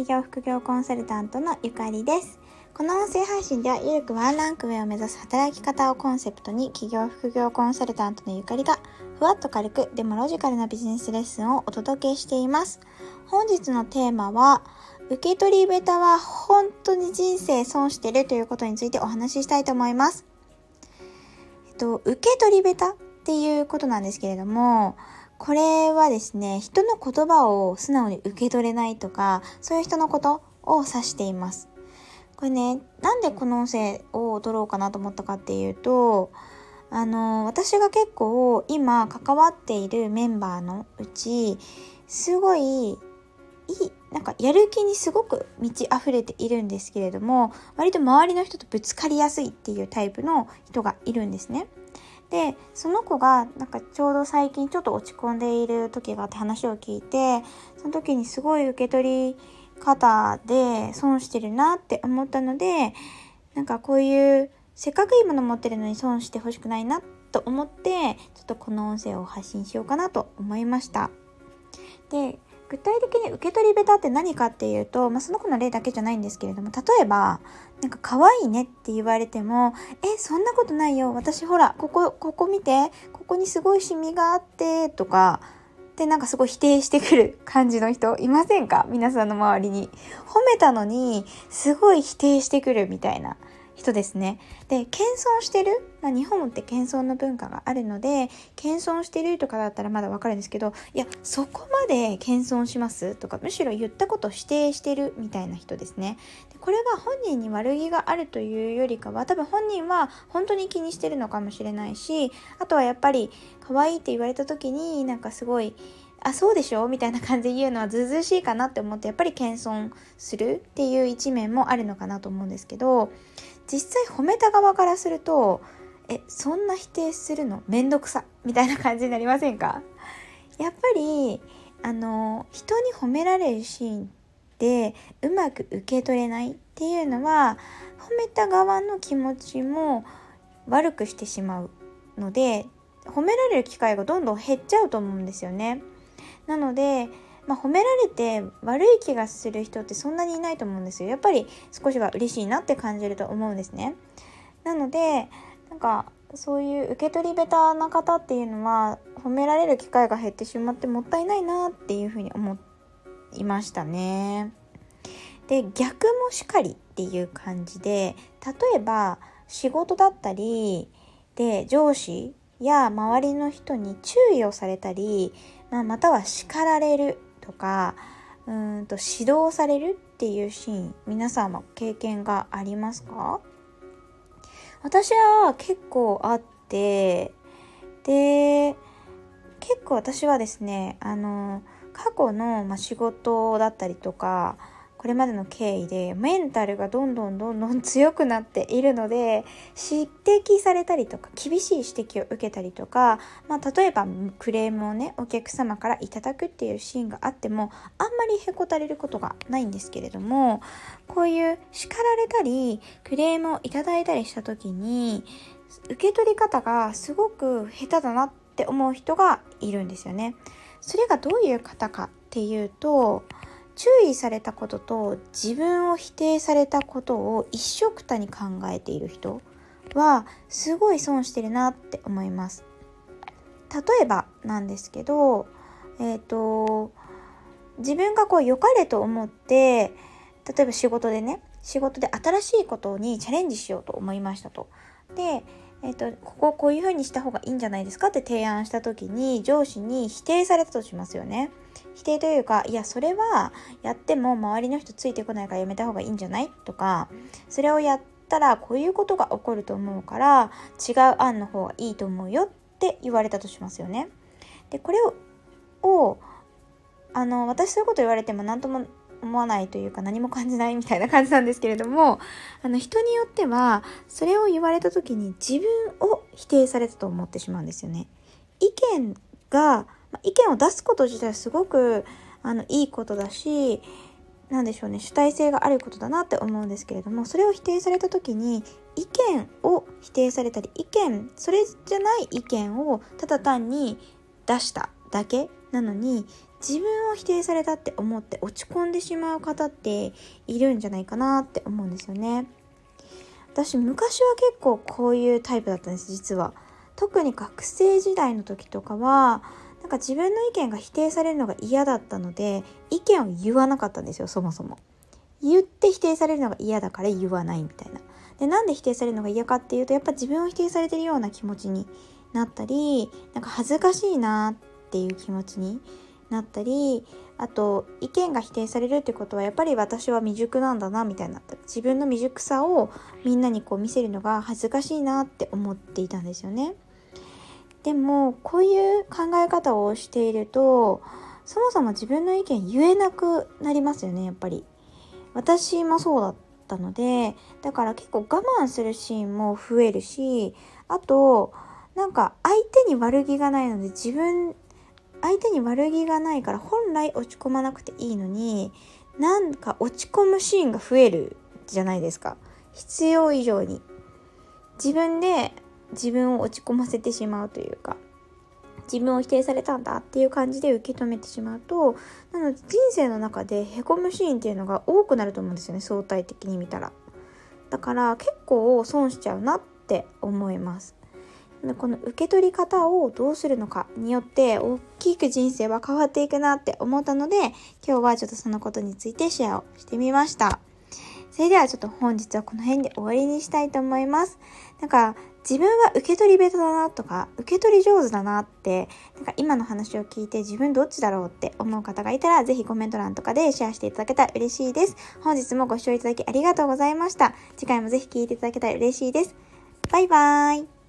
企業副業コンサルタントのゆかりです。この音声配信では、ゆるくワンランク上を目指す働き方をコンセプトに、企業副業コンサルタントのゆかりが、ふわっと軽く、でもロジカルなビジネスレッスンをお届けしています。本日のテーマは、受け取りベタは本当に人生損してるということについてお話ししたいと思います。えっと、受け取りベタっていうことなんですけれども、これはですね、人の言葉を素直に受け取れないとか、そういう人のことを指しています。これね、なんでこの音声を撮ろうかなと思ったかっていうと、あの、私が結構今関わっているメンバーのうち、すごいいい、なんかやる気にすごく満ち溢れているんですけれども、割と周りの人とぶつかりやすいっていうタイプの人がいるんですね。でその子がなんかちょうど最近ちょっと落ち込んでいる時があって話を聞いてその時にすごい受け取り方で損してるなって思ったのでなんかこういうせっかくいいもの持ってるのに損してほしくないなと思ってちょっとこの音声を発信しようかなと思いました。具体的に受け取りベタって何かっていうと、まあ、その子の例だけじゃないんですけれども、例えば、なんか可愛いねって言われても、え、そんなことないよ。私ほら、ここ、ここ見て。ここにすごいシミがあって、とか、で、なんかすごい否定してくる感じの人いませんか？皆さんの周りに。褒めたのに、すごい否定してくるみたいな。人ですね。で、謙遜してる、まあ、日本って謙遜の文化があるので、謙遜してるとかだったらまだわかるんですけど、いや、そこまで謙遜します？とか、むしろ言ったこと否定してるみたいな人ですね。でこれが本人に悪気があるというよりかは、多分本人は本当に気にしてるのかもしれないし、あとはやっぱり可愛いって言われた時になんかすごい、あ、そうでしょ？みたいな感じで言うのはずうずうしいかなって思って、やっぱり謙遜するっていう一面もあるのかなと思うんですけど、実際褒めた側からするとえそんな否定するの？めんどくさ。みたいな感じになりませんか？やっぱりあの人に褒められるシーンでうまく受け取れないっていうのは褒めた側の気持ちも悪くしてしまうので褒められる機会がどんどん減っちゃうと思うんですよね。なのでまあ、褒められて悪い気がする人ってそんなにいないと思うんですよ。やっぱり少しは嬉しいなって感じると思うんですね。なので、なんかそういう受け取り下手な方っていうのは褒められる機会が減ってしまってもったいないなっていうふうに思いましたね。で、逆もしかりっていう感じで、例えば仕事だったりで上司や周りの人に注意をされたり、まあ、または叱られるとかうんと指導されるっていうシーン皆さんも経験がありますか？私は結構あってで結構私はですねあの過去の、ま仕事だったりとかこれまでの経緯でメンタルがどんどんどんどん強くなっているので指摘されたりとか厳しい指摘を受けたりとか、まあ、例えばクレームをねお客様からいただくっていうシーンがあってもあんまりへこたれることがないんですけれどもこういう叱られたりクレームをいただいたりした時に受け取り方がすごく下手だなって思う人がいるんですよね。それがどういう方かっていうと注意されたことと自分を否定されたことを一緒くたに考えている人はすごい損してるなって思います。例えばなんですけど、えっ、ー、と、自分がこう良かれと思って、例えば仕事でね、仕事で新しいことにチャレンジしようと思いましたと。で、えっ、ー、と、ここをこういうふうにした方がいいんじゃないですかって提案した時に上司に否定されたとしますよね。否定というか、いや、それはやっても周りの人ついてこないからやめた方がいいんじゃないとか、それをやったらこういうことが起こると思うから違う案の方がいいと思うよって言われたとしますよね。で、これを、をあの、私そういうこと言われても何とも思わないというか何も感じないみたいな感じなんですけれどもあの人によってはそれを言われた時に自分を否定されたと思ってしまうんですよね。意見が意見を出すこと自体すごくあのいいことだし何でしょうね主体性があることだなって思うんですけれどもそれを否定された時に意見を否定されたり意見それじゃない意見をただ単に出しただけなのに自分を否定されたって思って落ち込んでしまう方っているんじゃないかなって思うんですよね。私昔は結構こういうタイプだったんです実は。特に学生時代の時とかはなんか自分の意見が否定されるのが嫌だったので意見を言わなかったんですよそもそも。言って否定されるのが嫌だから言わないみたいな。でなんで否定されるのが嫌かっていうとやっぱ自分を否定されてるような気持ちになったりなんか恥ずかしいなっていう気持ちになったりあと意見が否定されるってことはやっぱり私は未熟なんだなみたいな自分の未熟さをみんなにこう見せるのが恥ずかしいなって思っていたんですよね。でもこういう考え方をしているとそもそも自分の意見言えなくなりますよねやっぱり。私もそうだったのでだから結構我慢するシーンも増えるしあとなんか相手に悪気がないので自分相手に悪気がないから本来落ち込まなくていいのになんか落ち込むシーンが増えるじゃないですか。必要以上に。自分で自分を落ち込ませてしまうというか自分を否定されたんだっていう感じで受け止めてしまうとなので人生の中でへこむシーンっていうのが多くなると思うんですよね相対的に見たら。だから結構損しちゃうなって思います。この受け取り方をどうするのかによって大きく人生は変わっていくなって思ったので今日はちょっとそのことについてシェアをしてみました。それではちょっと本日はこの辺で終わりにしたいと思います。なんか自分は受け取り下手だなとか受け取り上手だなってなんか今の話を聞いて自分どっちだろうって思う方がいたらぜひコメント欄とかでシェアしていただけたら嬉しいです。本日もご視聴いただきありがとうございました。次回もぜひ聴いていただけたら嬉しいです。バイバーイ。